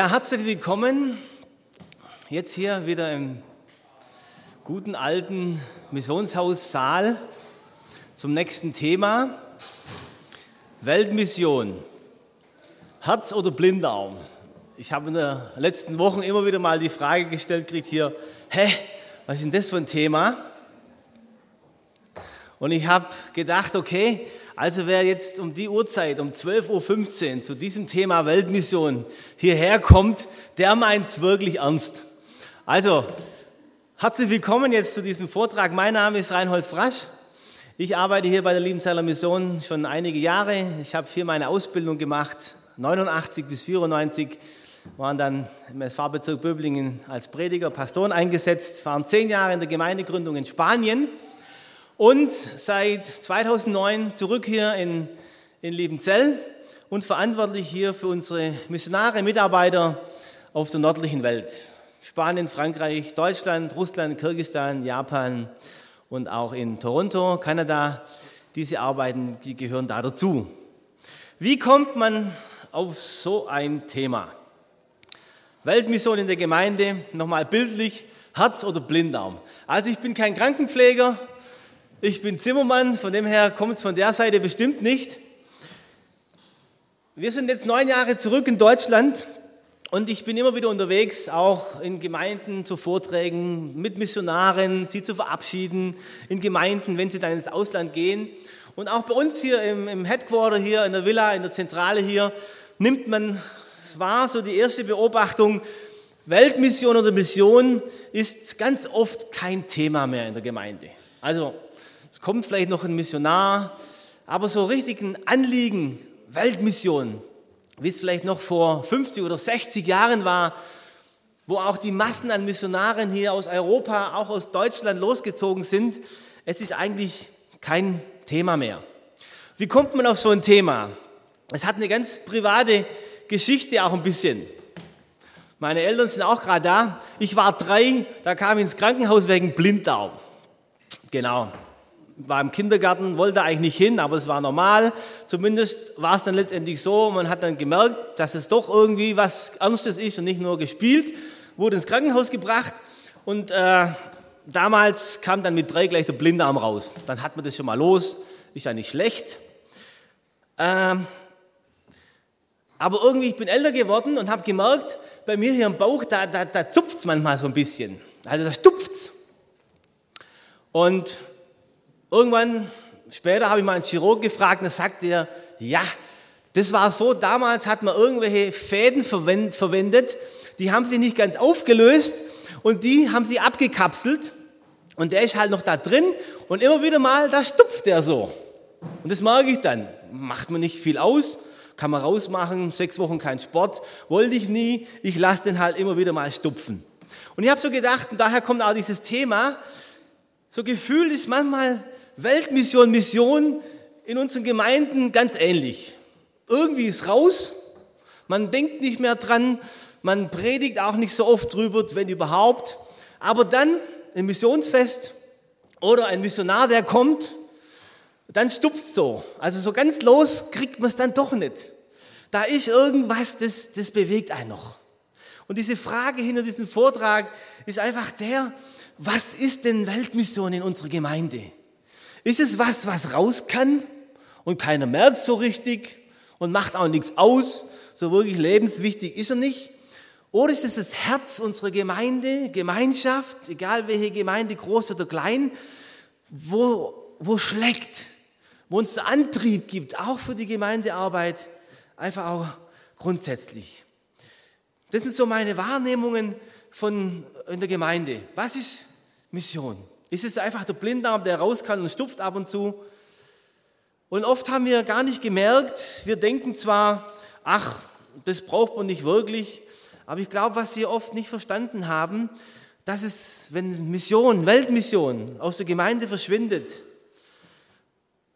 Ja, herzlich willkommen. Jetzt hier wieder im guten alten Missionshaus Saal zum nächsten Thema. Weltmission. Herz oder Blinddarm? Ich habe in den letzten Wochen immer wieder mal die Frage gestellt, kriegt hier, hä, was ist denn das für ein Thema? Und ich habe gedacht, okay, also wer jetzt um die Uhrzeit, um 12.15 Uhr zu diesem Thema Weltmission hierher kommt, der meint es wirklich ernst. Also, herzlich willkommen jetzt zu diesem Vortrag. Mein Name ist Reinhold Frasch. Ich arbeite hier bei der Liebenzeller Mission schon einige Jahre. Ich habe hier meine Ausbildung gemacht, 89 bis 94, waren dann im SV-Bezirk Böblingen als Prediger, Pastoren eingesetzt, waren zehn Jahre in der Gemeindegründung in Spanien und seit 2009 zurück hier in, in Liebenzell und verantwortlich hier für unsere Missionare, Mitarbeiter auf der nördlichen Welt. Spanien, Frankreich, Deutschland, Russland, Kirgisistan, Japan und auch in Toronto, Kanada. Diese Arbeiten, die gehören da dazu. Wie kommt man auf so ein Thema? Weltmission in der Gemeinde, nochmal bildlich, Herz oder Blinddarm. Also ich bin kein Krankenpfleger, ich bin Zimmermann, von dem her kommt es von der Seite bestimmt nicht. Wir sind jetzt neun Jahre zurück in Deutschland und ich bin immer wieder unterwegs, auch in Gemeinden zu Vorträgen, mit Missionaren, sie zu verabschieden, in Gemeinden, wenn sie dann ins Ausland gehen. Und auch bei uns hier im, im Headquarter, hier in der Villa, in der Zentrale hier, nimmt man wahr, so die erste Beobachtung, Weltmission oder Mission ist ganz oft kein Thema mehr in der Gemeinde. Also kommt vielleicht noch ein Missionar, aber so richtig ein Anliegen, Weltmission, wie es vielleicht noch vor 50 oder 60 Jahren war, wo auch die Massen an Missionaren hier aus Europa, auch aus Deutschland losgezogen sind, es ist eigentlich kein Thema mehr. Wie kommt man auf so ein Thema? Es hat eine ganz private Geschichte auch ein bisschen. Meine Eltern sind auch gerade da. Ich war drei, da kam ich ins Krankenhaus wegen Blinddarm. Genau war im Kindergarten, wollte eigentlich nicht hin, aber es war normal. Zumindest war es dann letztendlich so. Man hat dann gemerkt, dass es doch irgendwie was Ernstes ist und nicht nur gespielt. Wurde ins Krankenhaus gebracht und äh, damals kam dann mit drei gleich der Blindarm raus. Dann hat man das schon mal los. Ist ja nicht schlecht. Ähm, aber irgendwie, ich bin älter geworden und habe gemerkt, bei mir hier im Bauch, da, da, da zupft es manchmal so ein bisschen. Also da stupft's. Und Irgendwann später habe ich mal einen Chirurg gefragt und er sagte er, ja, das war so, damals hat man irgendwelche Fäden verwendet, die haben sich nicht ganz aufgelöst und die haben sie abgekapselt und der ist halt noch da drin und immer wieder mal, da stupft der so. Und das mag ich dann. Macht man nicht viel aus, kann man rausmachen, sechs Wochen kein Sport, wollte ich nie, ich lasse den halt immer wieder mal stupfen. Und ich habe so gedacht, und daher kommt auch dieses Thema, so gefühlt ist manchmal Weltmission, Mission in unseren Gemeinden ganz ähnlich. Irgendwie ist raus, man denkt nicht mehr dran, man predigt auch nicht so oft drüber, wenn überhaupt. Aber dann ein Missionsfest oder ein Missionar, der kommt, dann stupft so. Also so ganz los kriegt man es dann doch nicht. Da ist irgendwas, das, das bewegt einen noch. Und diese Frage hinter diesem Vortrag ist einfach der, was ist denn Weltmission in unserer Gemeinde? Ist es was, was raus kann und keiner merkt so richtig und macht auch nichts aus? So wirklich lebenswichtig ist er nicht. Oder ist es das Herz unserer Gemeinde, Gemeinschaft, egal welche Gemeinde, groß oder klein, wo, wo schlägt, wo uns der Antrieb gibt, auch für die Gemeindearbeit, einfach auch grundsätzlich. Das sind so meine Wahrnehmungen von in der Gemeinde. Was ist Mission? Ist es einfach der Blinddarm, der raus kann und stupft ab und zu? Und oft haben wir gar nicht gemerkt, wir denken zwar, ach, das braucht man nicht wirklich. Aber ich glaube, was Sie oft nicht verstanden haben, dass es, wenn Mission, Weltmission aus der Gemeinde verschwindet,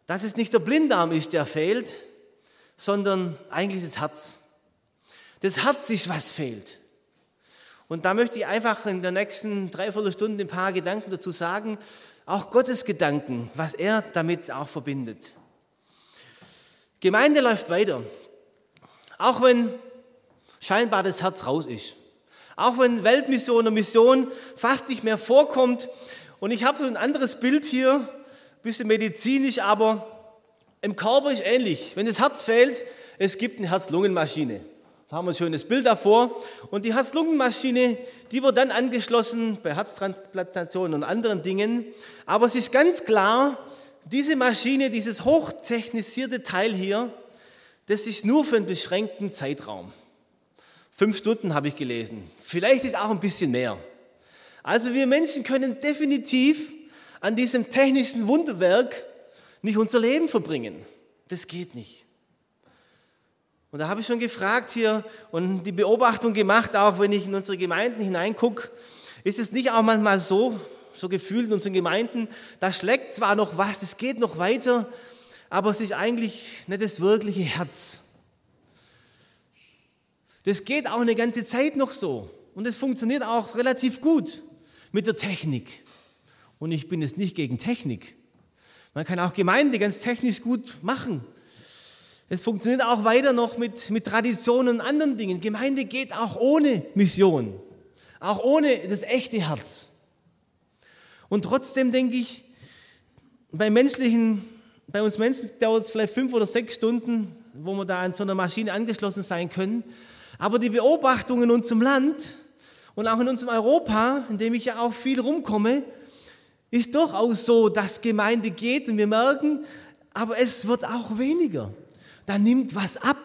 dass es nicht der Blinddarm ist, der fehlt, sondern eigentlich das Herz. Das Herz ist, was fehlt. Und da möchte ich einfach in der nächsten Dreiviertelstunde ein paar Gedanken dazu sagen, auch Gottes Gedanken, was er damit auch verbindet. Gemeinde läuft weiter, auch wenn scheinbar das Herz raus ist. Auch wenn Weltmission und Mission fast nicht mehr vorkommt. Und ich habe ein anderes Bild hier, ein bisschen medizinisch, aber im Körper ist ähnlich. Wenn das Herz fehlt, es gibt eine Herz-Lungen-Maschine. Da haben wir ein schönes Bild davor. Und die Herz-Lungen-Maschine, die wird dann angeschlossen bei Herztransplantationen und anderen Dingen. Aber es ist ganz klar, diese Maschine, dieses hochtechnisierte Teil hier, das ist nur für einen beschränkten Zeitraum. Fünf Stunden habe ich gelesen. Vielleicht ist auch ein bisschen mehr. Also wir Menschen können definitiv an diesem technischen Wunderwerk nicht unser Leben verbringen. Das geht nicht. Und da habe ich schon gefragt hier und die Beobachtung gemacht, auch wenn ich in unsere Gemeinden hineingucke, ist es nicht auch manchmal so, so gefühlt in unseren Gemeinden, da schlägt zwar noch was, es geht noch weiter, aber es ist eigentlich nicht das wirkliche Herz. Das geht auch eine ganze Zeit noch so. Und es funktioniert auch relativ gut mit der Technik. Und ich bin es nicht gegen Technik. Man kann auch Gemeinde ganz technisch gut machen. Es funktioniert auch weiter noch mit, mit Traditionen und anderen Dingen. Gemeinde geht auch ohne Mission, auch ohne das echte Herz. Und trotzdem denke ich, bei menschlichen, bei uns Menschen dauert es vielleicht fünf oder sechs Stunden, wo wir da an so einer Maschine angeschlossen sein können. Aber die Beobachtung in unserem Land und auch in unserem Europa, in dem ich ja auch viel rumkomme, ist durchaus so, dass Gemeinde geht und wir merken, aber es wird auch weniger. Da nimmt was ab.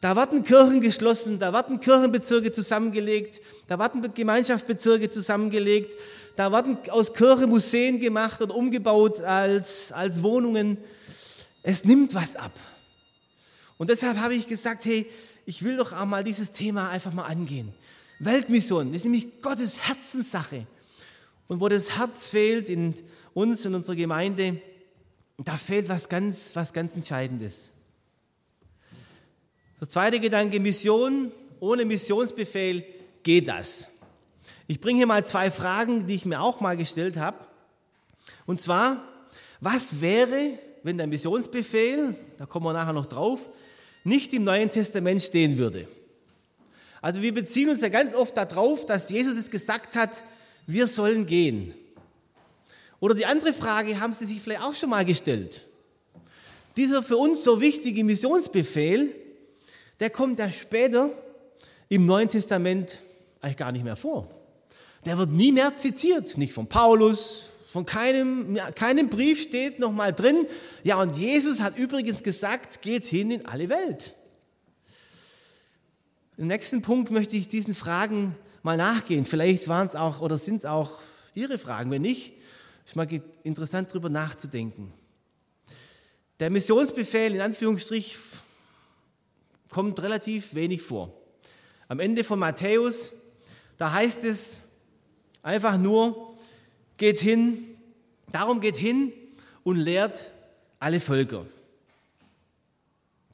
Da werden Kirchen geschlossen, da werden Kirchenbezirke zusammengelegt, da werden Gemeinschaftsbezirke zusammengelegt, da werden aus Kirchen Museen gemacht und umgebaut als, als Wohnungen. Es nimmt was ab. Und deshalb habe ich gesagt, hey, ich will doch auch mal dieses Thema einfach mal angehen. Weltmission, ist nämlich Gottes Herzenssache. Und wo das Herz fehlt in uns, in unserer Gemeinde, da fehlt was ganz, was ganz Entscheidendes. Der zweite Gedanke, Mission. Ohne Missionsbefehl geht das. Ich bringe hier mal zwei Fragen, die ich mir auch mal gestellt habe. Und zwar, was wäre, wenn der Missionsbefehl, da kommen wir nachher noch drauf, nicht im Neuen Testament stehen würde. Also wir beziehen uns ja ganz oft darauf, dass Jesus es gesagt hat, wir sollen gehen. Oder die andere Frage haben Sie sich vielleicht auch schon mal gestellt. Dieser für uns so wichtige Missionsbefehl, der kommt ja später im Neuen Testament eigentlich gar nicht mehr vor. Der wird nie mehr zitiert, nicht von Paulus, von keinem, keinem Brief steht noch mal drin, ja und Jesus hat übrigens gesagt, geht hin in alle Welt. Im nächsten Punkt möchte ich diesen Fragen mal nachgehen. Vielleicht waren es auch oder sind es auch Ihre Fragen. Wenn nicht, ist mal interessant darüber nachzudenken. Der Missionsbefehl in Anführungsstrich kommt relativ wenig vor. Am Ende von Matthäus, da heißt es einfach nur, geht hin, darum geht hin und lehrt alle Völker.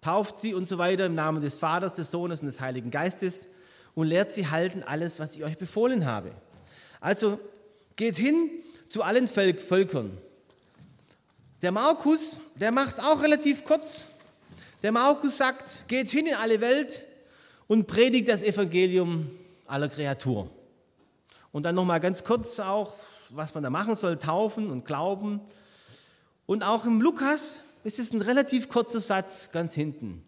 Tauft sie und so weiter im Namen des Vaters, des Sohnes und des Heiligen Geistes und lehrt sie halten alles, was ich euch befohlen habe. Also geht hin zu allen Völkern. Der Markus, der macht auch relativ kurz. Der Markus sagt, geht hin in alle Welt und predigt das Evangelium aller Kreatur. Und dann nochmal ganz kurz auch was man da machen soll, taufen und glauben. Und auch im Lukas ist es ein relativ kurzer Satz ganz hinten.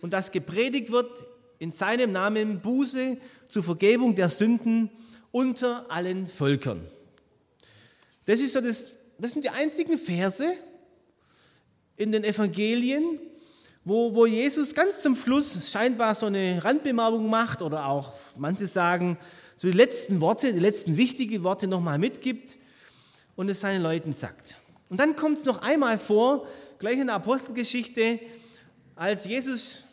Und das gepredigt wird in seinem Namen Buße zur Vergebung der Sünden unter allen Völkern. Das, ist so das, das sind die einzigen Verse in den Evangelien, wo, wo Jesus ganz zum Schluss scheinbar so eine Randbemerkung macht oder auch manche sagen, so die letzten Worte, die letzten wichtigen Worte nochmal mitgibt und es seinen Leuten sagt. Und dann kommt es noch einmal vor, gleich in der Apostelgeschichte, als Jesus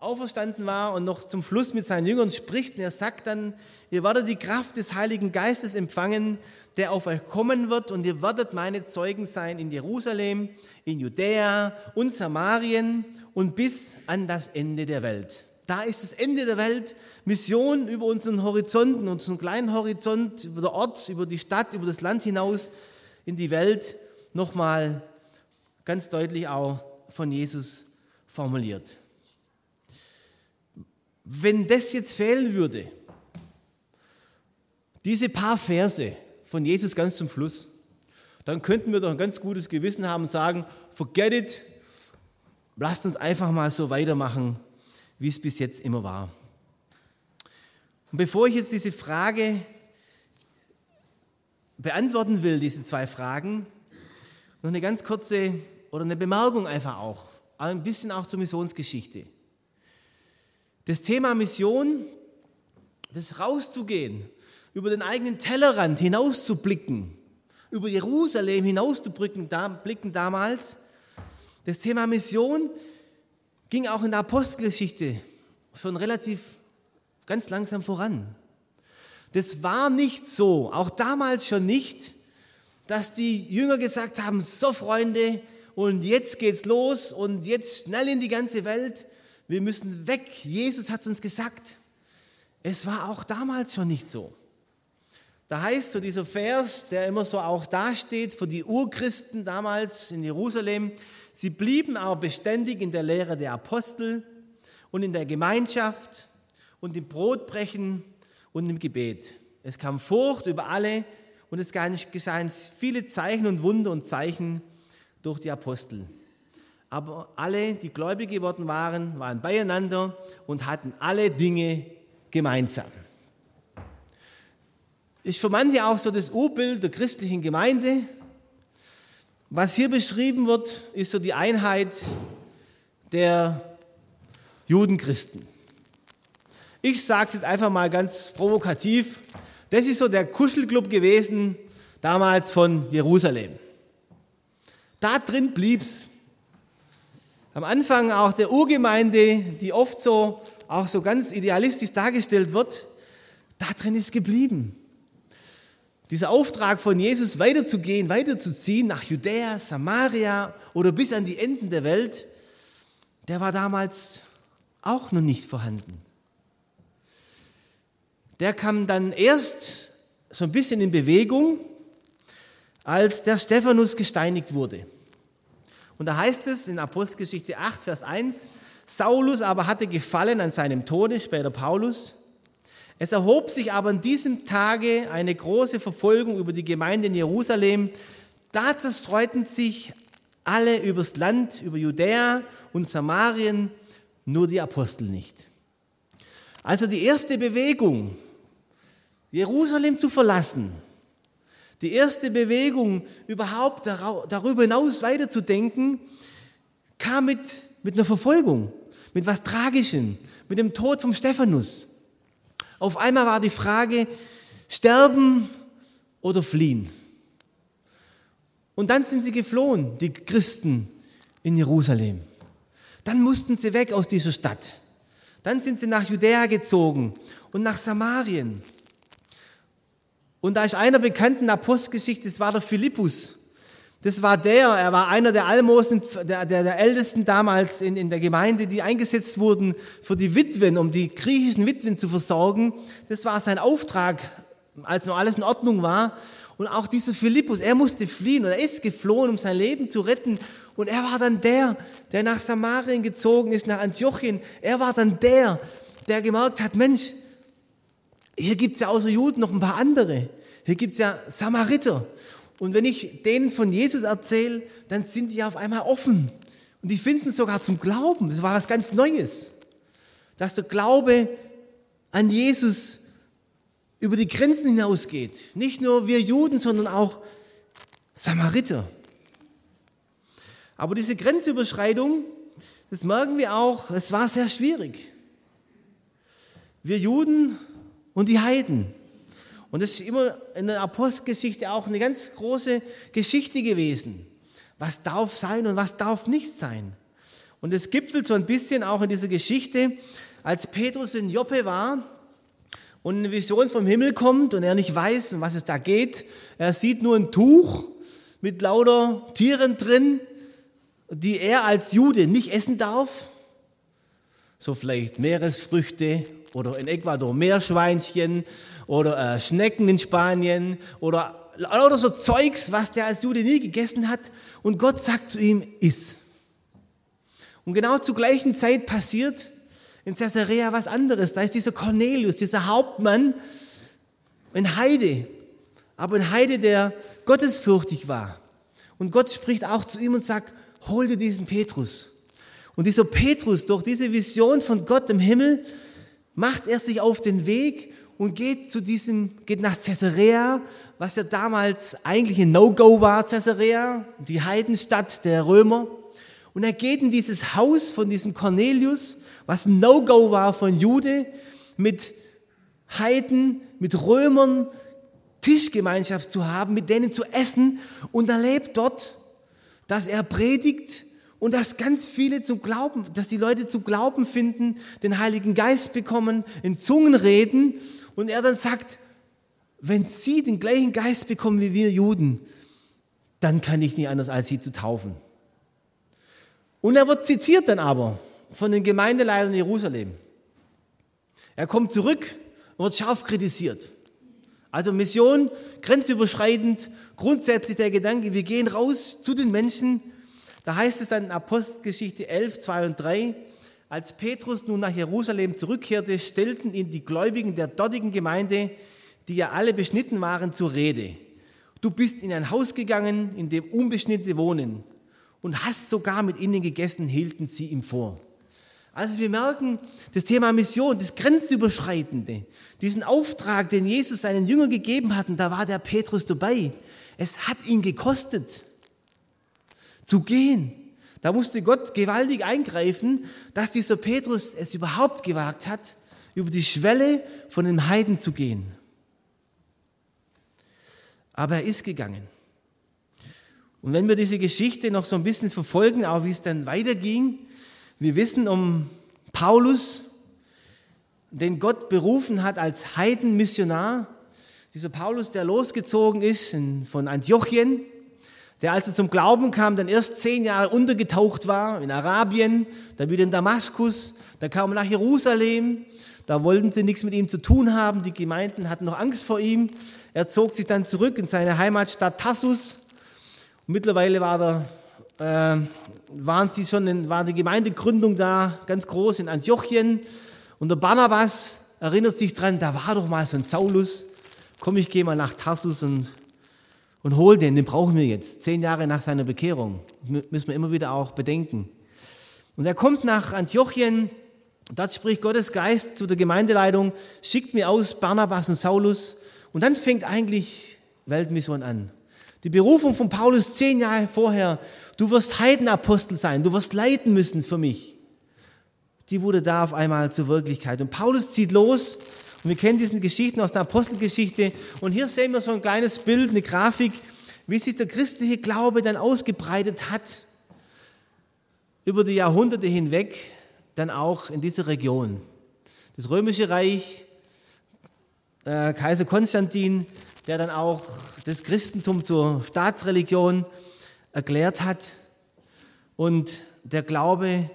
auferstanden war und noch zum Schluss mit seinen Jüngern spricht, und er sagt dann, ihr werdet die Kraft des Heiligen Geistes empfangen, der auf euch kommen wird, und ihr werdet meine Zeugen sein in Jerusalem, in Judäa und Samarien und bis an das Ende der Welt. Da ist das Ende der Welt, Mission über unseren Horizont, unseren kleinen Horizont, über den Ort, über die Stadt, über das Land hinaus in die Welt, nochmal ganz deutlich auch von Jesus formuliert. Wenn das jetzt fehlen würde, diese paar Verse von Jesus ganz zum Schluss, dann könnten wir doch ein ganz gutes Gewissen haben und sagen, forget it, lasst uns einfach mal so weitermachen, wie es bis jetzt immer war. Und bevor ich jetzt diese Frage beantworten will, diese zwei Fragen, noch eine ganz kurze oder eine Bemerkung einfach auch, ein bisschen auch zur Missionsgeschichte. Das Thema Mission, das rauszugehen, über den eigenen Tellerrand hinauszublicken, über Jerusalem hinauszublicken da, blicken damals, das Thema Mission ging auch in der Apostelgeschichte schon relativ ganz langsam voran. Das war nicht so, auch damals schon nicht, dass die Jünger gesagt haben, so Freunde, und jetzt geht's los und jetzt schnell in die ganze Welt wir müssen weg. Jesus hat uns gesagt. Es war auch damals schon nicht so. Da heißt so dieser Vers, der immer so auch dasteht für die Urchristen damals in Jerusalem, sie blieben aber beständig in der Lehre der Apostel und in der Gemeinschaft und im Brotbrechen und im Gebet. Es kam Furcht über alle und es geschahen viele Zeichen und Wunder und Zeichen durch die Apostel aber alle, die gläubig geworden waren, waren beieinander und hatten alle Dinge gemeinsam. Ist für manche auch so das Urbild der christlichen Gemeinde. Was hier beschrieben wird, ist so die Einheit der Judenchristen. Ich sage es jetzt einfach mal ganz provokativ. Das ist so der Kuschelclub gewesen, damals von Jerusalem. Da drin blieb's. Am Anfang auch der Urgemeinde, die oft so, auch so ganz idealistisch dargestellt wird, da drin ist geblieben. Dieser Auftrag von Jesus weiterzugehen, weiterzuziehen nach Judäa, Samaria oder bis an die Enden der Welt, der war damals auch noch nicht vorhanden. Der kam dann erst so ein bisschen in Bewegung, als der Stephanus gesteinigt wurde. Und da heißt es in Apostelgeschichte 8, Vers 1, Saulus aber hatte gefallen an seinem Tode, später Paulus. Es erhob sich aber an diesem Tage eine große Verfolgung über die Gemeinde in Jerusalem. Da zerstreuten sich alle übers Land, über Judäa und Samarien, nur die Apostel nicht. Also die erste Bewegung, Jerusalem zu verlassen, die erste Bewegung, überhaupt darüber hinaus weiterzudenken, kam mit, mit einer Verfolgung, mit was Tragischem, mit dem Tod vom Stephanus. Auf einmal war die Frage, sterben oder fliehen. Und dann sind sie geflohen, die Christen in Jerusalem. Dann mussten sie weg aus dieser Stadt. Dann sind sie nach Judäa gezogen und nach Samarien. Und da ist einer bekannten Apostelgeschichte, das war der Philippus. Das war der, er war einer der Almosen, der, der, der Ältesten damals in, in der Gemeinde, die eingesetzt wurden für die Witwen, um die griechischen Witwen zu versorgen. Das war sein Auftrag, als noch alles in Ordnung war. Und auch dieser Philippus, er musste fliehen und er ist geflohen, um sein Leben zu retten. Und er war dann der, der nach Samarien gezogen ist, nach Antiochien. Er war dann der, der gemerkt hat, Mensch, hier gibt es ja außer Juden noch ein paar andere. Hier gibt es ja Samariter. Und wenn ich denen von Jesus erzähle, dann sind die auf einmal offen. Und die finden sogar zum Glauben. Das war was ganz Neues. Dass der Glaube an Jesus über die Grenzen hinausgeht. Nicht nur wir Juden, sondern auch Samariter. Aber diese Grenzüberschreitung, das merken wir auch, es war sehr schwierig. Wir Juden und die Heiden. Und das ist immer in der Apostelgeschichte auch eine ganz große Geschichte gewesen. Was darf sein und was darf nicht sein. Und es gipfelt so ein bisschen auch in dieser Geschichte, als Petrus in Joppe war und eine Vision vom Himmel kommt und er nicht weiß, um was es da geht. Er sieht nur ein Tuch mit lauter Tieren drin, die er als Jude nicht essen darf. So vielleicht Meeresfrüchte oder in Ecuador Meerschweinchen oder äh, Schnecken in Spanien oder oder so Zeugs, was der als Jude nie gegessen hat. Und Gott sagt zu ihm, iss. Und genau zur gleichen Zeit passiert in Caesarea was anderes. Da ist dieser Cornelius, dieser Hauptmann, ein Heide, aber ein Heide, der gottesfürchtig war. Und Gott spricht auch zu ihm und sagt, hol dir diesen Petrus. Und dieser Petrus, durch diese Vision von Gott im Himmel, macht er sich auf den Weg und geht zu diesem, geht nach Caesarea, was ja damals eigentlich ein No-Go war, Caesarea, die Heidenstadt der Römer. Und er geht in dieses Haus von diesem Cornelius, was ein No-Go war von Jude, mit Heiden, mit Römern Tischgemeinschaft zu haben, mit denen zu essen und erlebt dort, dass er predigt und dass ganz viele zum Glauben, dass die Leute zum Glauben finden, den Heiligen Geist bekommen, in Zungen reden und er dann sagt, wenn sie den gleichen Geist bekommen wie wir Juden, dann kann ich nicht anders als sie zu taufen. Und er wird zitiert dann aber von den Gemeindeleitern in Jerusalem. Er kommt zurück und wird scharf kritisiert. Also Mission, grenzüberschreitend, grundsätzlich der Gedanke, wir gehen raus zu den Menschen. Da heißt es dann in Apostelgeschichte 11, 2 und 3, als Petrus nun nach Jerusalem zurückkehrte, stellten ihn die Gläubigen der dortigen Gemeinde, die ja alle beschnitten waren, zur Rede. Du bist in ein Haus gegangen, in dem Unbeschnittene wohnen und hast sogar mit ihnen gegessen, hielten sie ihm vor. Also wir merken, das Thema Mission, das Grenzüberschreitende, diesen Auftrag, den Jesus seinen Jüngern gegeben hat, und da war der Petrus dabei. Es hat ihn gekostet, zu gehen. Da musste Gott gewaltig eingreifen, dass dieser Petrus es überhaupt gewagt hat, über die Schwelle von den Heiden zu gehen. Aber er ist gegangen. Und wenn wir diese Geschichte noch so ein bisschen verfolgen, auch wie es dann weiterging, wir wissen um Paulus, den Gott berufen hat als Heidenmissionar. Dieser Paulus, der losgezogen ist von Antiochien, der als er zum Glauben kam, dann erst zehn Jahre untergetaucht war in Arabien, dann wieder in Damaskus, dann kam er nach Jerusalem, da wollten sie nichts mit ihm zu tun haben, die Gemeinden hatten noch Angst vor ihm. Er zog sich dann zurück in seine Heimatstadt Tassus Mittlerweile war der, äh, waren sie schon in, war die Gemeindegründung da ganz groß in Antiochien. Und der Barnabas erinnert sich dran, da war doch mal so ein Saulus. Komm, ich gehe mal nach Tarsus und, und hol den, den brauchen wir jetzt. Zehn Jahre nach seiner Bekehrung. Müssen wir immer wieder auch bedenken. Und er kommt nach Antiochien. Dort spricht Gottes Geist zu der Gemeindeleitung, schickt mir aus Barnabas und Saulus. Und dann fängt eigentlich Weltmission an. Die Berufung von Paulus zehn Jahre vorher, du wirst Heidenapostel sein, du wirst leiten müssen für mich. Die wurde da auf einmal zur Wirklichkeit. Und Paulus zieht los und wir kennen diese Geschichten aus der Apostelgeschichte. Und hier sehen wir so ein kleines Bild, eine Grafik, wie sich der christliche Glaube dann ausgebreitet hat über die Jahrhunderte hinweg, dann auch in dieser Region. Das römische Reich, äh, Kaiser Konstantin, der dann auch das Christentum zur Staatsreligion erklärt hat. Und der Glaube,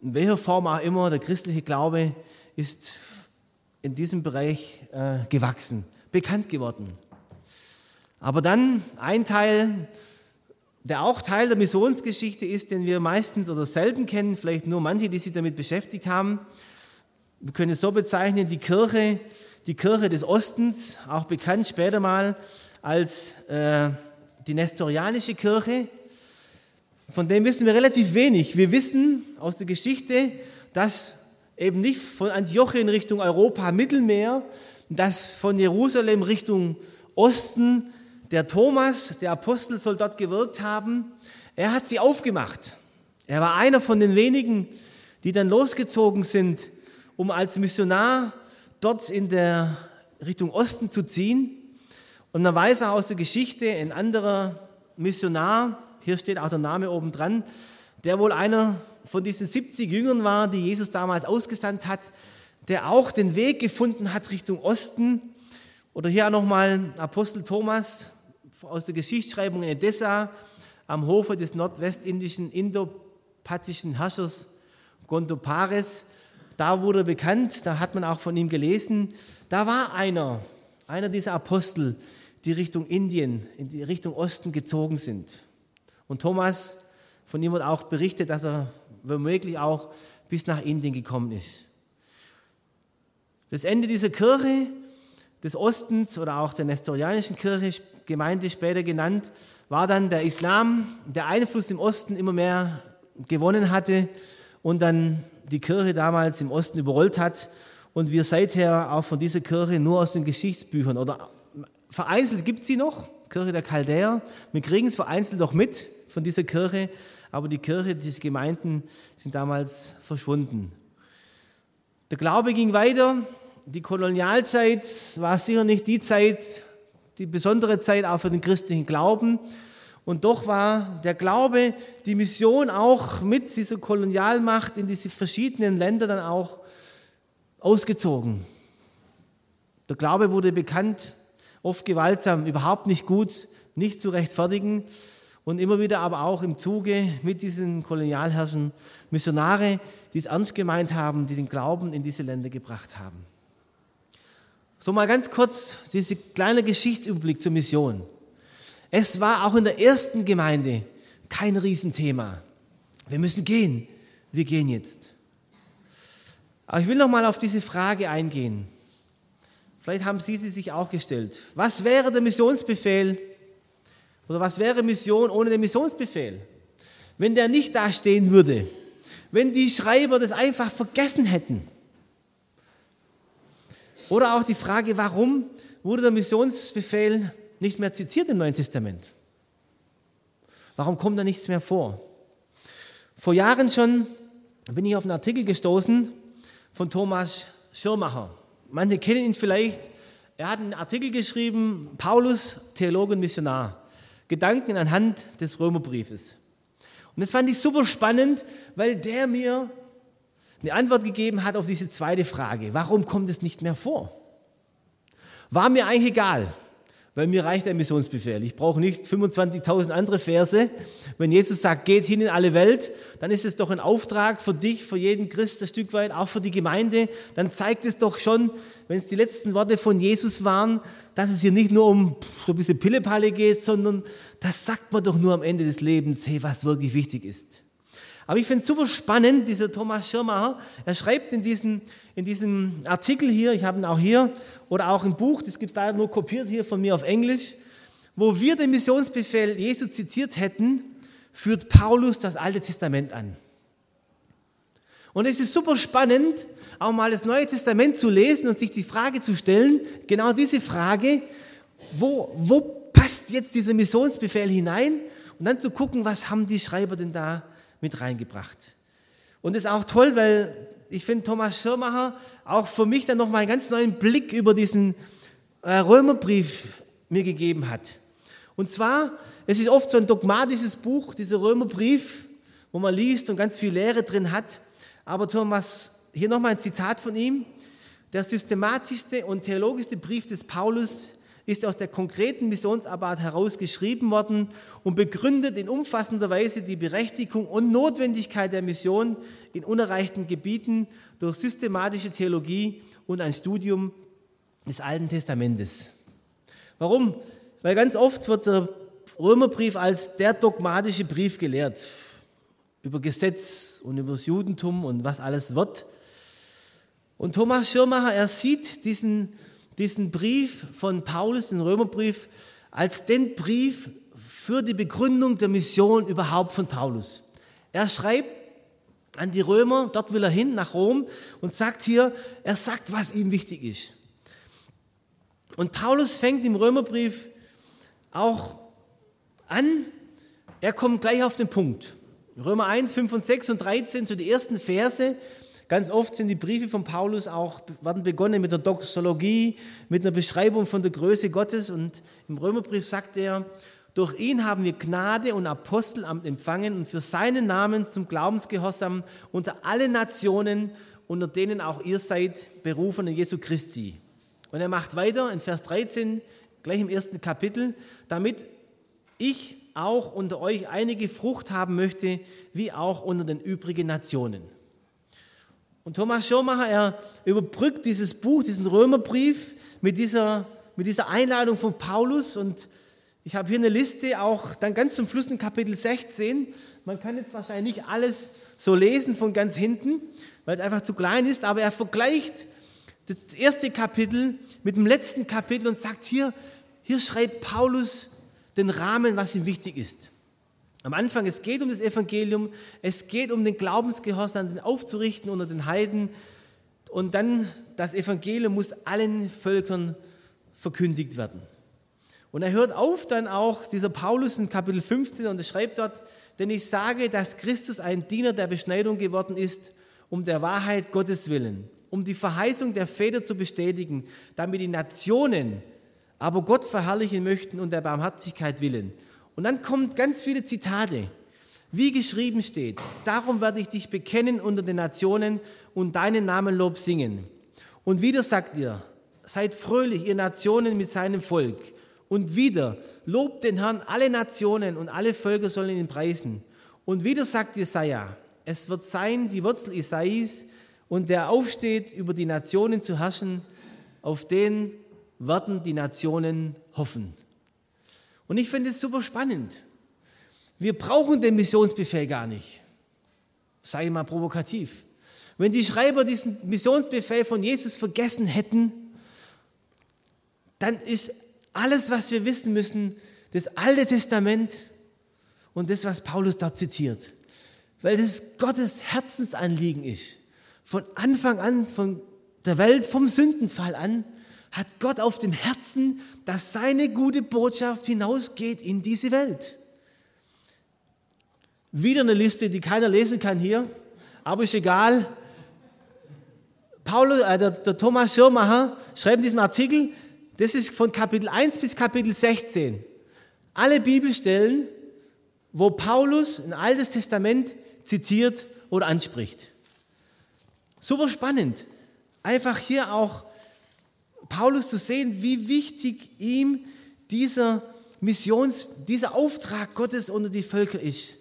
in welcher Form auch immer, der christliche Glaube ist in diesem Bereich äh, gewachsen, bekannt geworden. Aber dann ein Teil, der auch Teil der Missionsgeschichte ist, den wir meistens oder selten kennen, vielleicht nur manche, die sich damit beschäftigt haben. Wir können es so bezeichnen, die Kirche, die Kirche des Ostens, auch bekannt später mal als äh, die nestorianische Kirche. Von dem wissen wir relativ wenig. Wir wissen aus der Geschichte, dass eben nicht von Antiochien Richtung Europa, Mittelmeer, dass von Jerusalem Richtung Osten der Thomas, der Apostel, soll dort gewirkt haben. Er hat sie aufgemacht. Er war einer von den wenigen, die dann losgezogen sind, um als Missionar dort in der Richtung Osten zu ziehen. Und man weiß auch aus der Geschichte, ein anderer Missionar, hier steht auch der Name oben dran, der wohl einer von diesen 70 Jüngern war, die Jesus damals ausgesandt hat, der auch den Weg gefunden hat Richtung Osten. Oder hier nochmal Apostel Thomas aus der Geschichtsschreibung in Edessa am Hofe des nordwestindischen indopathischen Herrschers Gondopares. Da wurde er bekannt, da hat man auch von ihm gelesen. Da war einer, einer dieser Apostel, die Richtung Indien, in die Richtung Osten gezogen sind. Und Thomas, von ihm wird auch berichtet, dass er womöglich auch bis nach Indien gekommen ist. Das Ende dieser Kirche des Ostens oder auch der nestorianischen Kirche, Gemeinde später genannt, war dann der Islam, der Einfluss im Osten immer mehr gewonnen hatte und dann die Kirche damals im Osten überrollt hat und wir seither auch von dieser Kirche nur aus den Geschichtsbüchern oder vereinzelt gibt sie noch, Kirche der Chaldäer, wir kriegen es vereinzelt noch mit von dieser Kirche, aber die Kirche, diese Gemeinden sind damals verschwunden. Der Glaube ging weiter. Die Kolonialzeit war sicher nicht die Zeit, die besondere Zeit auch für den christlichen Glauben. Und doch war der Glaube, die Mission auch mit dieser Kolonialmacht in diese verschiedenen Länder dann auch ausgezogen. Der Glaube wurde bekannt, oft gewaltsam, überhaupt nicht gut, nicht zu rechtfertigen und immer wieder aber auch im Zuge mit diesen Kolonialherrschern Missionare, die es ernst gemeint haben, die den Glauben in diese Länder gebracht haben. So mal ganz kurz dieser kleine Geschichtsüberblick zur Mission. Es war auch in der ersten Gemeinde kein Riesenthema. Wir müssen gehen. Wir gehen jetzt. Aber ich will noch mal auf diese Frage eingehen. Vielleicht haben Sie sie sich auch gestellt. Was wäre der Missionsbefehl oder was wäre Mission ohne den Missionsbefehl? Wenn der nicht da stehen würde, wenn die Schreiber das einfach vergessen hätten. Oder auch die Frage, warum wurde der Missionsbefehl nicht mehr zitiert im Neuen Testament? Warum kommt da nichts mehr vor? Vor Jahren schon bin ich auf einen Artikel gestoßen von Thomas Schirmacher. Manche kennen ihn vielleicht. Er hat einen Artikel geschrieben, Paulus, Theologe und Missionar. Gedanken anhand des Römerbriefes. Und das fand ich super spannend, weil der mir eine Antwort gegeben hat auf diese zweite Frage. Warum kommt es nicht mehr vor? War mir eigentlich egal, weil mir reicht der Missionsbefehl. Ich brauche nicht 25.000 andere Verse. Wenn Jesus sagt, geht hin in alle Welt, dann ist es doch ein Auftrag für dich, für jeden Christ ein Stück weit, auch für die Gemeinde. Dann zeigt es doch schon, wenn es die letzten Worte von Jesus waren, dass es hier nicht nur um so ein bisschen Pillepalle geht, sondern das sagt man doch nur am Ende des Lebens, hey, was wirklich wichtig ist. Aber ich finde es super spannend, dieser Thomas Schirmacher, er schreibt in diesem, in diesem Artikel hier, ich habe ihn auch hier, oder auch im Buch, das gibt es leider nur kopiert hier von mir auf Englisch, wo wir den Missionsbefehl Jesu zitiert hätten, führt Paulus das Alte Testament an. Und es ist super spannend, auch mal das Neue Testament zu lesen und sich die Frage zu stellen, genau diese Frage, wo, wo passt jetzt dieser Missionsbefehl hinein? Und dann zu gucken, was haben die Schreiber denn da mit reingebracht. Und das ist auch toll, weil ich finde, Thomas Schirmacher auch für mich dann nochmal einen ganz neuen Blick über diesen äh, Römerbrief mir gegeben hat. Und zwar, es ist oft so ein dogmatisches Buch, dieser Römerbrief, wo man liest und ganz viel Lehre drin hat. Aber Thomas, hier nochmal ein Zitat von ihm. Der systematischste und theologischste Brief des Paulus ist aus der konkreten Missionsarbeit heraus geschrieben worden und begründet in umfassender Weise die Berechtigung und Notwendigkeit der Mission in unerreichten Gebieten durch systematische Theologie und ein Studium des Alten Testamentes. Warum? Weil ganz oft wird der Römerbrief als der dogmatische Brief gelehrt über Gesetz und über das Judentum und was alles wird. Und Thomas Schirmacher, er sieht diesen, diesen Brief von Paulus, den Römerbrief, als den Brief für die Begründung der Mission überhaupt von Paulus. Er schreibt an die Römer, dort will er hin, nach Rom, und sagt hier, er sagt, was ihm wichtig ist. Und Paulus fängt im Römerbrief auch an, er kommt gleich auf den Punkt. Römer 1, 5 und 6 und 13, so die ersten Verse. Ganz oft sind die Briefe von Paulus auch, werden begonnen mit der Doxologie, mit einer Beschreibung von der Größe Gottes. Und im Römerbrief sagt er, Durch ihn haben wir Gnade und Apostelamt empfangen und für seinen Namen zum Glaubensgehorsam unter alle Nationen, unter denen auch ihr seid, berufen in Jesu Christi. Und er macht weiter in Vers 13, gleich im ersten Kapitel, damit ich auch unter euch einige Frucht haben möchte, wie auch unter den übrigen Nationen. Und Thomas Schirmacher, er überbrückt dieses Buch, diesen Römerbrief mit dieser, mit dieser Einladung von Paulus und ich habe hier eine Liste, auch dann ganz zum Schluss in Kapitel 16. Man kann jetzt wahrscheinlich nicht alles so lesen von ganz hinten, weil es einfach zu klein ist, aber er vergleicht das erste Kapitel mit dem letzten Kapitel und sagt, hier, hier schreibt Paulus den Rahmen, was ihm wichtig ist. Am Anfang, es geht um das Evangelium, es geht um den Glaubensgehorsam aufzurichten unter den Heiden und dann das Evangelium muss allen Völkern verkündigt werden. Und er hört auf dann auch, dieser Paulus in Kapitel 15, und er schreibt dort, denn ich sage, dass Christus ein Diener der Beschneidung geworden ist, um der Wahrheit Gottes willen, um die Verheißung der Väter zu bestätigen, damit die Nationen aber Gott verherrlichen möchten und der Barmherzigkeit willen. Und dann kommen ganz viele Zitate, wie geschrieben steht, darum werde ich dich bekennen unter den Nationen und deinen Namen Lob singen. Und wieder sagt ihr, seid fröhlich, ihr Nationen mit seinem Volk. Und wieder, lobt den Herrn alle Nationen und alle Völker sollen ihn preisen. Und wieder sagt Jesaja, es wird sein, die Wurzel Isais und der aufsteht, über die Nationen zu herrschen, auf den werden die Nationen hoffen. Und ich finde es super spannend. Wir brauchen den Missionsbefehl gar nicht. Sei mal provokativ. Wenn die Schreiber diesen Missionsbefehl von Jesus vergessen hätten, dann ist alles, was wir wissen müssen, das Alte Testament und das, was Paulus dort zitiert. Weil das Gottes Herzensanliegen ist. Von Anfang an, von der Welt, vom Sündenfall an, hat Gott auf dem Herzen, dass seine gute Botschaft hinausgeht in diese Welt. Wieder eine Liste, die keiner lesen kann hier, aber ist egal. Paulus, äh, der, der Thomas Schirmacher schreibt in diesem Artikel, das ist von Kapitel 1 bis Kapitel 16. Alle Bibelstellen, wo Paulus ein Altes Testament zitiert oder anspricht. Super spannend. Einfach hier auch Paulus zu sehen, wie wichtig ihm dieser Missions, dieser Auftrag Gottes unter die Völker ist.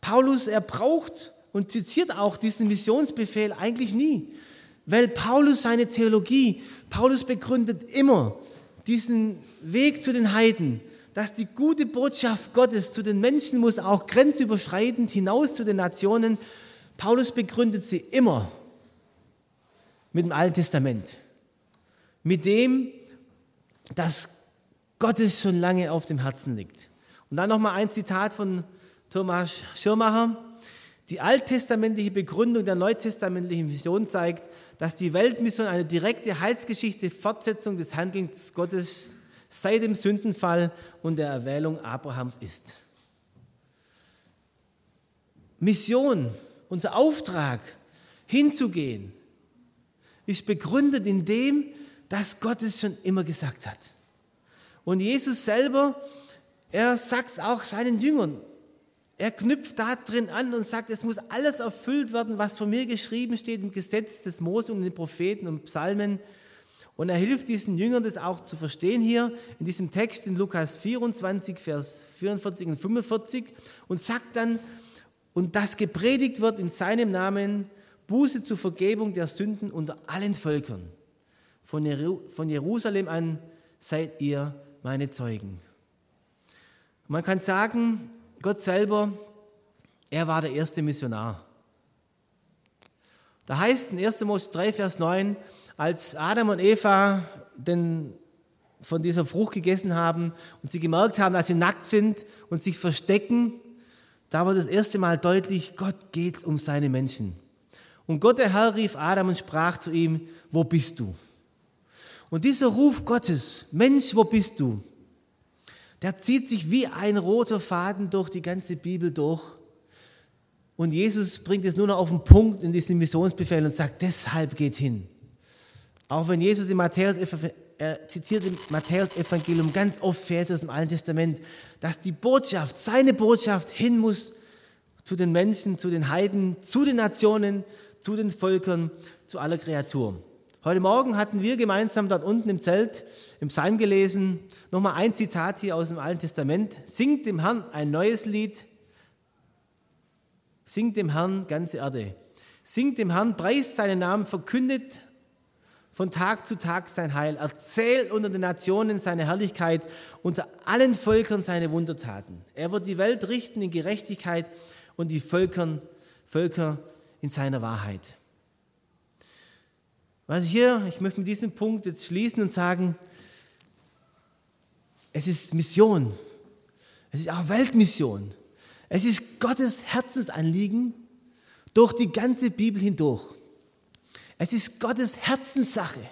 Paulus, er braucht und zitiert auch diesen Missionsbefehl eigentlich nie, weil Paulus seine Theologie Paulus begründet immer diesen Weg zu den Heiden, dass die gute Botschaft Gottes zu den Menschen muss, auch grenzüberschreitend hinaus zu den Nationen. Paulus begründet sie immer mit dem Alten Testament, mit dem, dass Gottes schon lange auf dem Herzen liegt. Und dann nochmal ein Zitat von Thomas Schirmacher. Die alttestamentliche Begründung der neutestamentlichen Vision zeigt, dass die Weltmission eine direkte Heilsgeschichte, Fortsetzung des Handelns Gottes seit dem Sündenfall und der Erwählung Abrahams ist. Mission, unser Auftrag, hinzugehen, ist begründet in dem, dass Gott es schon immer gesagt hat. Und Jesus selber, er sagt es auch seinen Jüngern, er knüpft da drin an und sagt, es muss alles erfüllt werden, was von mir geschrieben steht im Gesetz des Mose und den Propheten und Psalmen. Und er hilft diesen Jüngern, das auch zu verstehen hier in diesem Text in Lukas 24, Vers 44 und 45 und sagt dann, und das gepredigt wird in seinem Namen, Buße zur Vergebung der Sünden unter allen Völkern. Von Jerusalem an seid ihr meine Zeugen. Man kann sagen, Gott selber, er war der erste Missionar. Da heißt in 1. Mose 3, Vers 9, als Adam und Eva den, von dieser Frucht gegessen haben und sie gemerkt haben, dass sie nackt sind und sich verstecken, da war das erste Mal deutlich, Gott geht um seine Menschen. Und Gott, der Herr, rief Adam und sprach zu ihm, wo bist du? Und dieser Ruf Gottes, Mensch, wo bist du? der zieht sich wie ein roter Faden durch die ganze Bibel durch. Und Jesus bringt es nur noch auf den Punkt in diesem Missionsbefehl und sagt, deshalb geht hin. Auch wenn Jesus im Matthäus er zitiert im Matthäus-Evangelium ganz oft Verse aus dem Alten Testament, dass die Botschaft, seine Botschaft hin muss zu den Menschen, zu den Heiden, zu den Nationen, zu den Völkern, zu aller Kreatur. Heute Morgen hatten wir gemeinsam dort unten im Zelt im Psalm gelesen, nochmal ein Zitat hier aus dem Alten Testament. Singt dem Herrn ein neues Lied, singt dem Herrn ganze Erde. Singt dem Herrn, preist seinen Namen, verkündet von Tag zu Tag sein Heil, erzählt unter den Nationen seine Herrlichkeit, unter allen Völkern seine Wundertaten. Er wird die Welt richten in Gerechtigkeit und die Völkern, Völker in seiner Wahrheit. Was hier, ich möchte mit diesem Punkt jetzt schließen und sagen, es ist Mission. Es ist auch Weltmission. Es ist Gottes Herzensanliegen durch die ganze Bibel hindurch. Es ist Gottes Herzenssache,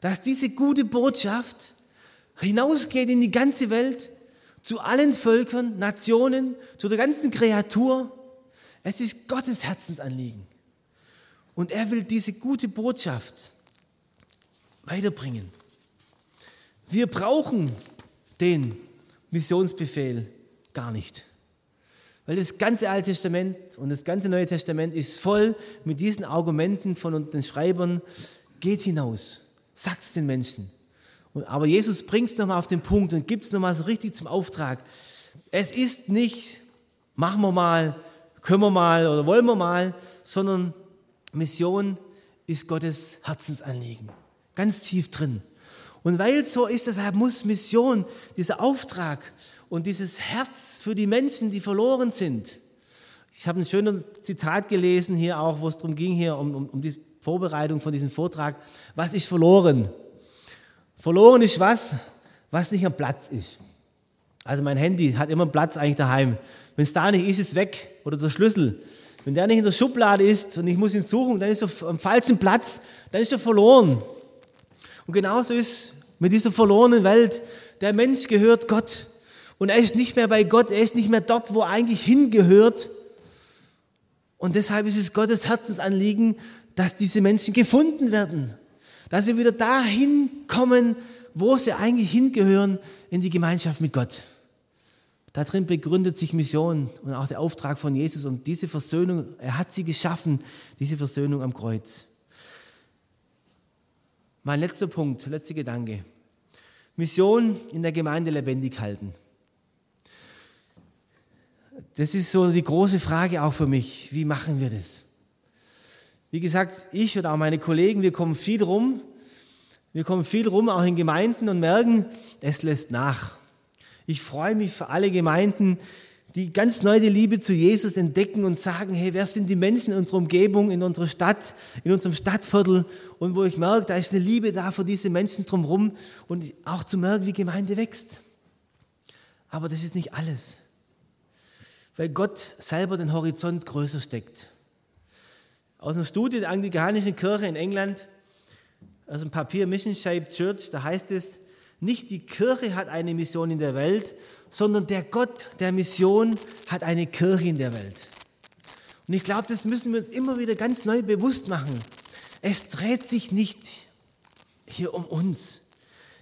dass diese gute Botschaft hinausgeht in die ganze Welt, zu allen Völkern, Nationen, zu der ganzen Kreatur. Es ist Gottes Herzensanliegen. Und er will diese gute Botschaft weiterbringen. Wir brauchen den Missionsbefehl gar nicht. Weil das ganze Alte Testament und das ganze Neue Testament ist voll mit diesen Argumenten von den Schreibern. Geht hinaus, sagt es den Menschen. aber Jesus bringt es nochmal auf den Punkt und gibt es nochmal so richtig zum Auftrag. Es ist nicht, machen wir mal, können wir mal oder wollen wir mal, sondern Mission ist Gottes Herzensanliegen. Ganz tief drin. Und weil es so ist, deshalb muss Mission, dieser Auftrag und dieses Herz für die Menschen, die verloren sind. Ich habe ein schönes Zitat gelesen hier auch, wo es darum ging, hier um, um, um die Vorbereitung von diesem Vortrag. Was ist verloren? Verloren ist was, was nicht am Platz ist. Also mein Handy hat immer einen Platz eigentlich daheim. Wenn es da nicht ist, ist es weg. Oder der Schlüssel. Wenn der nicht in der Schublade ist und ich muss ihn suchen, dann ist er am falschen Platz, dann ist er verloren. Und genauso ist mit dieser verlorenen Welt. Der Mensch gehört Gott. Und er ist nicht mehr bei Gott, er ist nicht mehr dort, wo er eigentlich hingehört. Und deshalb ist es Gottes Herzensanliegen, dass diese Menschen gefunden werden, dass sie wieder dahin kommen, wo sie eigentlich hingehören, in die Gemeinschaft mit Gott. Darin begründet sich Mission und auch der Auftrag von Jesus und diese Versöhnung, er hat sie geschaffen, diese Versöhnung am Kreuz. Mein letzter Punkt, letzter Gedanke. Mission in der Gemeinde lebendig halten. Das ist so die große Frage auch für mich. Wie machen wir das? Wie gesagt, ich und auch meine Kollegen, wir kommen viel rum. Wir kommen viel rum, auch in Gemeinden und merken, es lässt nach. Ich freue mich für alle Gemeinden, die ganz neu die Liebe zu Jesus entdecken und sagen, hey, wer sind die Menschen in unserer Umgebung, in unserer Stadt, in unserem Stadtviertel und wo ich merke, da ist eine Liebe da für diese Menschen drumherum und auch zu merken, wie Gemeinde wächst. Aber das ist nicht alles weil Gott selber den Horizont größer steckt. Aus einer Studie der anglikanischen Kirche in England, aus dem Papier Mission Shaped Church, da heißt es, nicht die Kirche hat eine Mission in der Welt, sondern der Gott der Mission hat eine Kirche in der Welt. Und ich glaube, das müssen wir uns immer wieder ganz neu bewusst machen. Es dreht sich nicht hier um uns.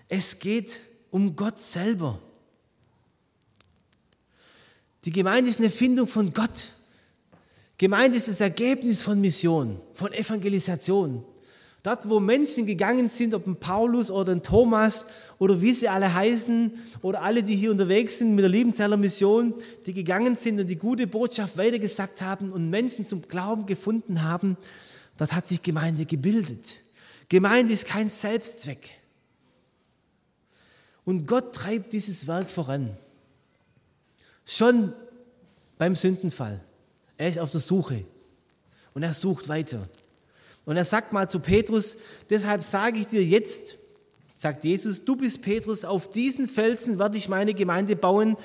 Es geht um Gott selber. Die Gemeinde ist eine Findung von Gott. Gemeinde ist das Ergebnis von Mission, von Evangelisation. Dort, wo Menschen gegangen sind, ob ein Paulus oder ein Thomas oder wie sie alle heißen oder alle, die hier unterwegs sind mit der Liebenzeller Mission, die gegangen sind und die gute Botschaft weitergesagt haben und Menschen zum Glauben gefunden haben, dort hat sich Gemeinde gebildet. Gemeinde ist kein Selbstzweck. Und Gott treibt dieses Werk voran. Schon beim Sündenfall. Er ist auf der Suche und er sucht weiter. Und er sagt mal zu Petrus, deshalb sage ich dir jetzt, sagt Jesus, du bist Petrus, auf diesen Felsen werde ich meine Gemeinde bauen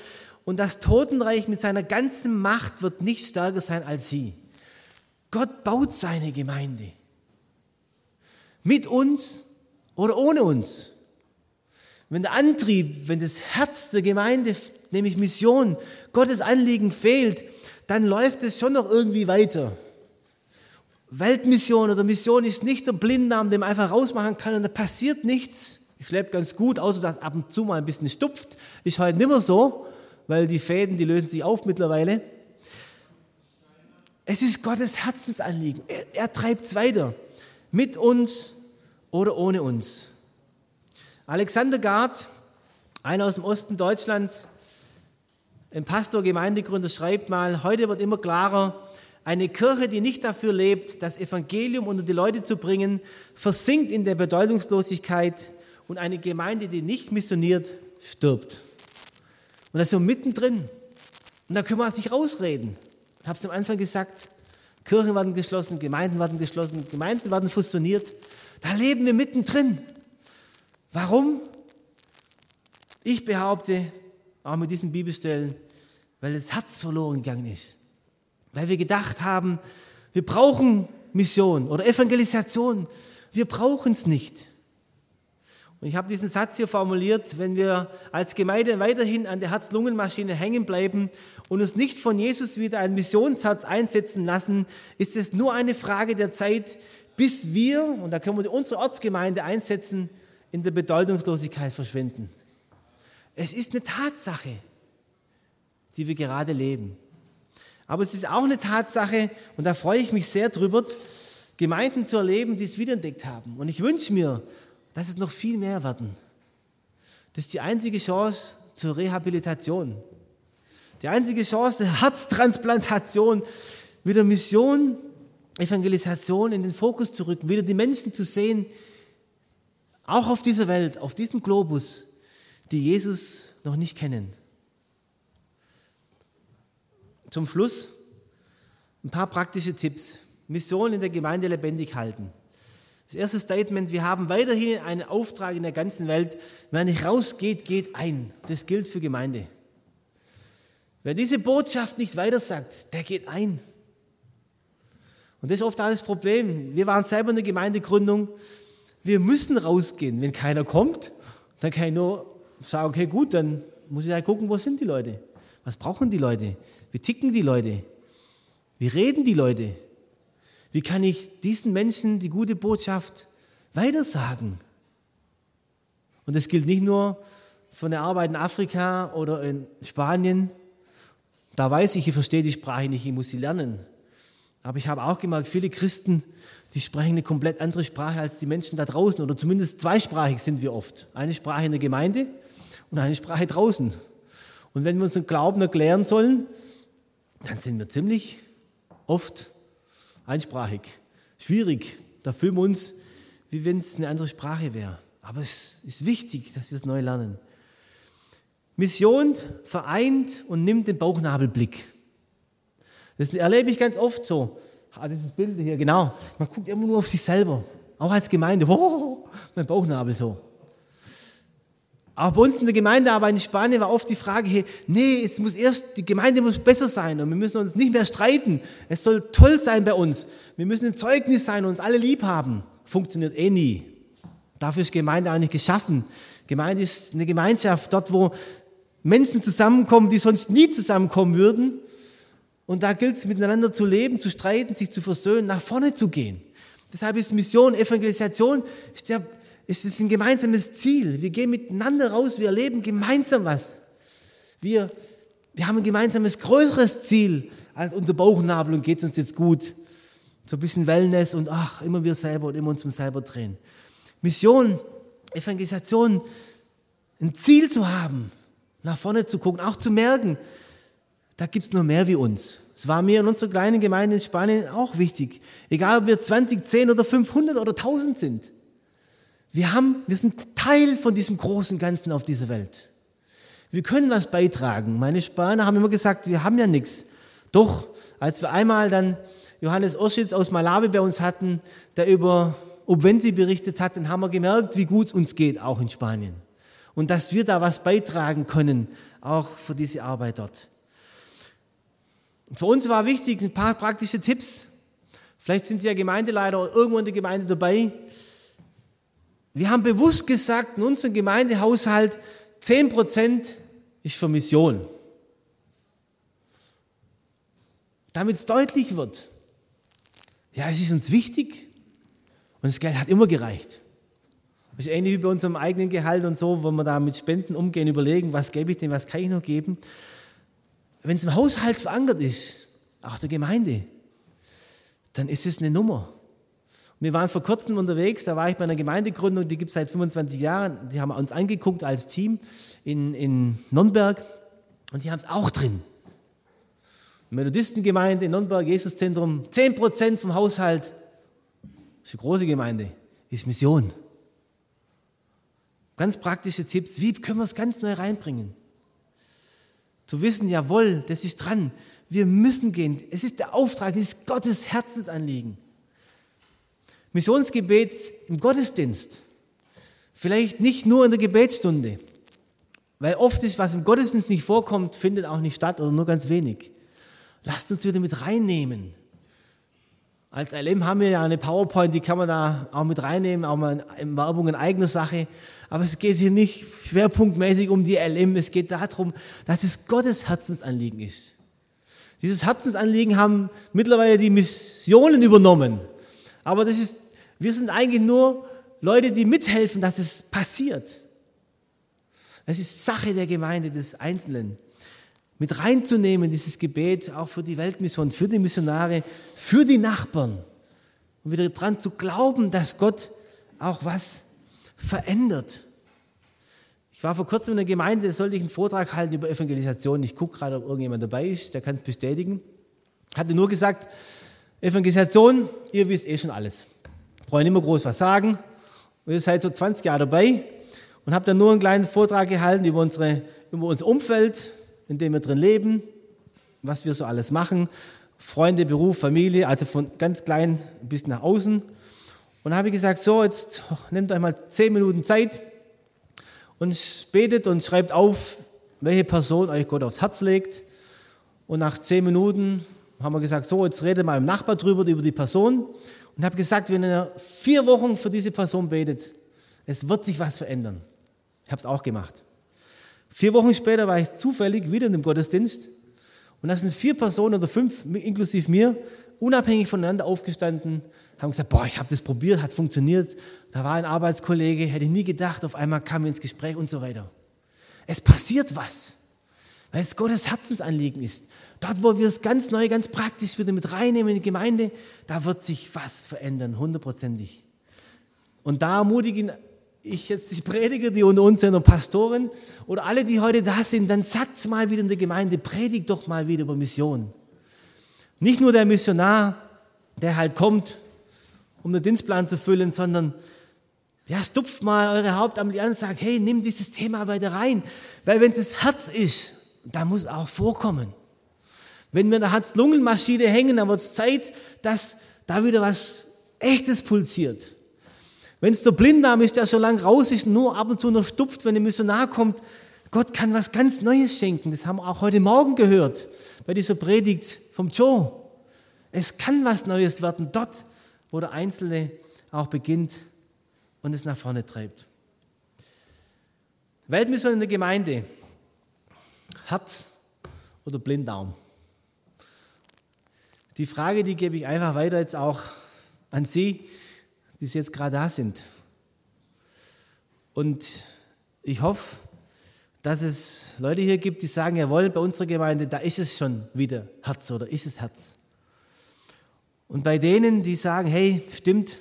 und das Totenreich mit seiner ganzen Macht wird nicht stärker sein als sie. Gott baut seine Gemeinde. Mit uns oder ohne uns. Wenn der Antrieb, wenn das Herz der Gemeinde, nämlich Mission, Gottes Anliegen fehlt, dann läuft es schon noch irgendwie weiter. Weltmission oder Mission ist nicht der Blinddarm, den man einfach rausmachen kann und da passiert nichts. Ich lebe ganz gut, außer dass ab und zu mal ein bisschen stupft. Ist heute nicht mehr so, weil die Fäden, die lösen sich auf mittlerweile. Es ist Gottes Herzensanliegen. Er, er treibt es weiter. Mit uns oder ohne uns. Alexander Gard, einer aus dem Osten Deutschlands, ein Pastor, Gemeindegründer, schreibt mal, heute wird immer klarer, eine Kirche, die nicht dafür lebt, das Evangelium unter die Leute zu bringen, versinkt in der Bedeutungslosigkeit und eine Gemeinde, die nicht missioniert, stirbt. Und das ist so mittendrin. Und da können wir es nicht rausreden. Ich habe es am Anfang gesagt, Kirchen werden geschlossen, Gemeinden werden geschlossen, Gemeinden werden fusioniert. Da leben wir mittendrin. Warum? Ich behaupte, auch mit diesen Bibelstellen, weil das Herz verloren gegangen ist. Weil wir gedacht haben, wir brauchen Mission oder Evangelisation. Wir brauchen es nicht. Und ich habe diesen Satz hier formuliert, wenn wir als Gemeinde weiterhin an der Herz-Lungen-Maschine hängen bleiben und uns nicht von Jesus wieder ein Missionsherz einsetzen lassen, ist es nur eine Frage der Zeit, bis wir, und da können wir unsere Ortsgemeinde einsetzen, in der Bedeutungslosigkeit verschwinden. Es ist eine Tatsache, die wir gerade leben. Aber es ist auch eine Tatsache, und da freue ich mich sehr drüber, Gemeinden zu erleben, die es wiederentdeckt haben. Und ich wünsche mir, dass es noch viel mehr werden. Das ist die einzige Chance zur Rehabilitation. Die einzige Chance, Herztransplantation, wieder Mission, Evangelisation in den Fokus zu rücken, wieder die Menschen zu sehen, auch auf dieser Welt, auf diesem Globus, die Jesus noch nicht kennen. Zum Schluss ein paar praktische Tipps. Mission in der Gemeinde lebendig halten. Das erste Statement, wir haben weiterhin einen Auftrag in der ganzen Welt. Wer nicht rausgeht, geht ein. Das gilt für Gemeinde. Wer diese Botschaft nicht weitersagt, der geht ein. Und das ist oft das Problem. Wir waren selber in der Gemeindegründung. Wir müssen rausgehen. Wenn keiner kommt, dann kann ich nur sagen, okay, gut, dann muss ich halt gucken, wo sind die Leute? Was brauchen die Leute? Wie ticken die Leute? Wie reden die Leute? Wie kann ich diesen Menschen die gute Botschaft weitersagen? Und das gilt nicht nur von der Arbeit in Afrika oder in Spanien. Da weiß ich, ich verstehe die Sprache nicht, ich muss sie lernen. Aber ich habe auch gemerkt, viele Christen, die sprechen eine komplett andere Sprache als die Menschen da draußen. Oder zumindest zweisprachig sind wir oft. Eine Sprache in der Gemeinde und eine Sprache draußen. Und wenn wir unseren Glauben erklären sollen, dann sind wir ziemlich oft einsprachig. Schwierig. Da fühlen wir uns, wie wenn es eine andere Sprache wäre. Aber es ist wichtig, dass wir es neu lernen. Mission vereint und nimmt den Bauchnabelblick. Das erlebe ich ganz oft so. Ah, das ist Bild hier, genau. Man guckt immer nur auf sich selber. Auch als Gemeinde. Oh, mein Bauchnabel so. Auch bei uns in der Gemeindearbeit in Spanien war oft die Frage, hey, nee, es muss erst, die Gemeinde muss besser sein und wir müssen uns nicht mehr streiten. Es soll toll sein bei uns. Wir müssen ein Zeugnis sein und uns alle lieb haben. Funktioniert eh nie. Dafür ist Gemeinde eigentlich geschaffen. Gemeinde ist eine Gemeinschaft, dort wo Menschen zusammenkommen, die sonst nie zusammenkommen würden. Und da gilt es miteinander zu leben, zu streiten, sich zu versöhnen, nach vorne zu gehen. Deshalb ist Mission, Evangelisation, ist der ist es ein gemeinsames Ziel. Wir gehen miteinander raus, wir erleben gemeinsam was. Wir, wir haben ein gemeinsames größeres Ziel als unser Bauchnabel und geht es uns jetzt gut. So ein bisschen Wellness und ach, immer wir selber und immer uns um selber drehen. Mission, Evangelisation, ein Ziel zu haben, nach vorne zu gucken, auch zu merken, da gibt es noch mehr wie uns. Es war mir in unserer kleinen Gemeinde in Spanien auch wichtig. Egal, ob wir 20, 10 oder 500 oder 1000 sind. Wir, haben, wir sind Teil von diesem großen Ganzen auf dieser Welt. Wir können was beitragen. Meine Spanier haben immer gesagt, wir haben ja nichts. Doch, als wir einmal dann Johannes Oschitz aus Malawi bei uns hatten, der über Obwensi berichtet hat, dann haben wir gemerkt, wie gut es uns geht, auch in Spanien. Und dass wir da was beitragen können, auch für diese Arbeit dort. Für uns war wichtig, ein paar praktische Tipps. Vielleicht sind Sie ja Gemeindeleiter oder irgendwo in der Gemeinde dabei. Wir haben bewusst gesagt, in unserem Gemeindehaushalt 10% ist für Mission. Damit es deutlich wird, ja, es ist uns wichtig und das Geld hat immer gereicht. Das ist ähnlich wie bei unserem eigenen Gehalt und so, wo wir da mit Spenden umgehen, überlegen, was gebe ich denn, was kann ich noch geben. Wenn es im Haushalt verankert ist, auch der Gemeinde, dann ist es eine Nummer. Wir waren vor kurzem unterwegs, da war ich bei einer Gemeindegründung, die gibt es seit 25 Jahren. Die haben uns angeguckt als Team in, in Nürnberg und die haben es auch drin. Methodistengemeinde in Nürnberg, Jesuszentrum, 10% vom Haushalt, das ist eine große Gemeinde, ist Mission. Ganz praktische Tipps, wie können wir es ganz neu reinbringen? Zu wissen, jawohl, das ist dran, wir müssen gehen, es ist der Auftrag, es ist Gottes Herzensanliegen. Missionsgebet im Gottesdienst. Vielleicht nicht nur in der Gebetsstunde, weil oft ist, was im Gottesdienst nicht vorkommt, findet auch nicht statt oder nur ganz wenig. Lasst uns wieder mit reinnehmen. Als LM haben wir ja eine PowerPoint, die kann man da auch mit reinnehmen, auch mal in Werbung in eigener Sache. Aber es geht hier nicht schwerpunktmäßig um die LM, es geht darum, dass es Gottes Herzensanliegen ist. Dieses Herzensanliegen haben mittlerweile die Missionen übernommen. Aber das ist wir sind eigentlich nur Leute, die mithelfen, dass es passiert. Es ist Sache der Gemeinde, des Einzelnen. Mit reinzunehmen, dieses Gebet, auch für die Weltmission, für die Missionare, für die Nachbarn. Und wieder dran zu glauben, dass Gott auch was verändert. Ich war vor kurzem in einer Gemeinde, da sollte ich einen Vortrag halten über Evangelisation. Ich gucke gerade, ob irgendjemand dabei ist, der kann es bestätigen. Hatte nur gesagt, Evangelisation, ihr wisst eh schon alles brauche nicht mehr groß was sagen. Und ihr seid so 20 Jahre dabei und habt dann nur einen kleinen Vortrag gehalten über, unsere, über unser Umfeld, in dem wir drin leben, was wir so alles machen. Freunde, Beruf, Familie, also von ganz klein bis nach außen. Und dann habe ich gesagt, so, jetzt nehmt euch mal zehn Minuten Zeit und betet und schreibt auf, welche Person euch Gott aufs Herz legt. Und nach zehn Minuten haben wir gesagt, so, jetzt redet mal im Nachbar drüber, über die Person und habe gesagt, wenn ihr vier Wochen für diese Person betet, es wird sich was verändern. Ich habe es auch gemacht. Vier Wochen später war ich zufällig wieder in dem Gottesdienst und da sind vier Personen oder fünf, inklusive mir, unabhängig voneinander aufgestanden, haben gesagt, boah, ich habe das probiert, hat funktioniert. Da war ein Arbeitskollege, hätte ich nie gedacht, auf einmal kam wir ins Gespräch und so weiter. Es passiert was, weil es Gottes Herzensanliegen ist. Dort, wo wir es ganz neu, ganz praktisch wieder mit reinnehmen in die Gemeinde, da wird sich was verändern, hundertprozentig. Und da ermutigen ich jetzt die Prediger, die unter uns sind und Pastoren oder alle, die heute da sind, dann sagt es mal wieder in der Gemeinde, predigt doch mal wieder über Mission. Nicht nur der Missionar, der halt kommt, um den Dienstplan zu füllen, sondern ja, stupft mal eure Hauptamtliche an und sagt, hey, nimm dieses Thema weiter rein. Weil wenn es das Herz ist, da muss auch vorkommen. Wenn wir in der Herz-Lungen-Maschine hängen, dann wird es Zeit, dass da wieder was Echtes pulsiert. Wenn es der Blinddarm ist, der schon lange raus ist, nur ab und zu noch stupft, wenn ein Missionar kommt, Gott kann was ganz Neues schenken. Das haben wir auch heute Morgen gehört bei dieser Predigt vom Joe. Es kann was Neues werden, dort, wo der Einzelne auch beginnt und es nach vorne treibt. Weltmission in der Gemeinde. Herz oder Blinddarm? Die Frage, die gebe ich einfach weiter jetzt auch an Sie, die Sie jetzt gerade da sind. Und ich hoffe, dass es Leute hier gibt, die sagen, jawohl, bei unserer Gemeinde, da ist es schon wieder Herz oder ist es Herz. Und bei denen, die sagen, hey, stimmt,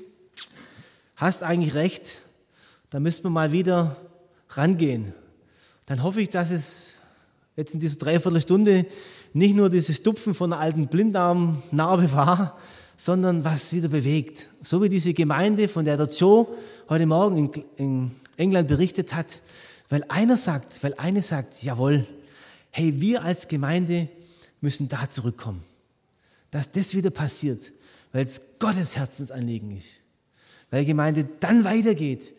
hast eigentlich recht, da müssten wir mal wieder rangehen. Dann hoffe ich, dass es jetzt in dieser Dreiviertelstunde nicht nur dieses Stupfen von einer alten Blinddarmnarbe war, sondern was wieder bewegt. So wie diese Gemeinde, von der der Joe heute Morgen in, in England berichtet hat, weil einer sagt, weil eine sagt, jawohl, hey, wir als Gemeinde müssen da zurückkommen. Dass das wieder passiert, weil es Gottes Herzensanliegen ist. Weil Gemeinde dann weitergeht,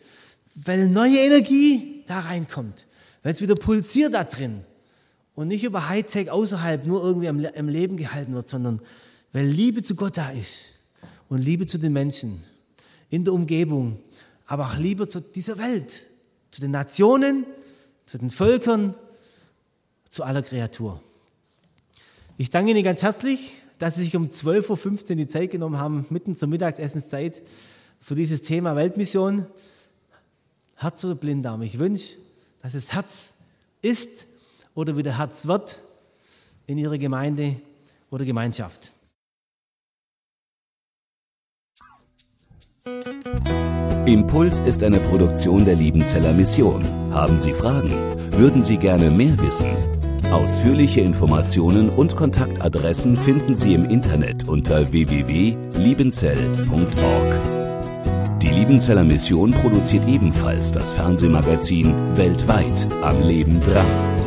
weil neue Energie da reinkommt, weil es wieder pulsiert da drin, und nicht über Hightech außerhalb nur irgendwie am, am Leben gehalten wird, sondern weil Liebe zu Gott da ist und Liebe zu den Menschen in der Umgebung, aber auch Liebe zu dieser Welt, zu den Nationen, zu den Völkern, zu aller Kreatur. Ich danke Ihnen ganz herzlich, dass Sie sich um 12.15 Uhr die Zeit genommen haben, mitten zur Mittagsessenszeit, für dieses Thema Weltmission. Herz oder Blinddarm. Ich wünsche, dass es Herz ist oder wieder Herz wird in Ihrer Gemeinde oder Gemeinschaft. Impuls ist eine Produktion der Liebenzeller Mission. Haben Sie Fragen? Würden Sie gerne mehr wissen? Ausführliche Informationen und Kontaktadressen finden Sie im Internet unter www.liebenzell.org. Die Liebenzeller Mission produziert ebenfalls das Fernsehmagazin Weltweit am Leben dran.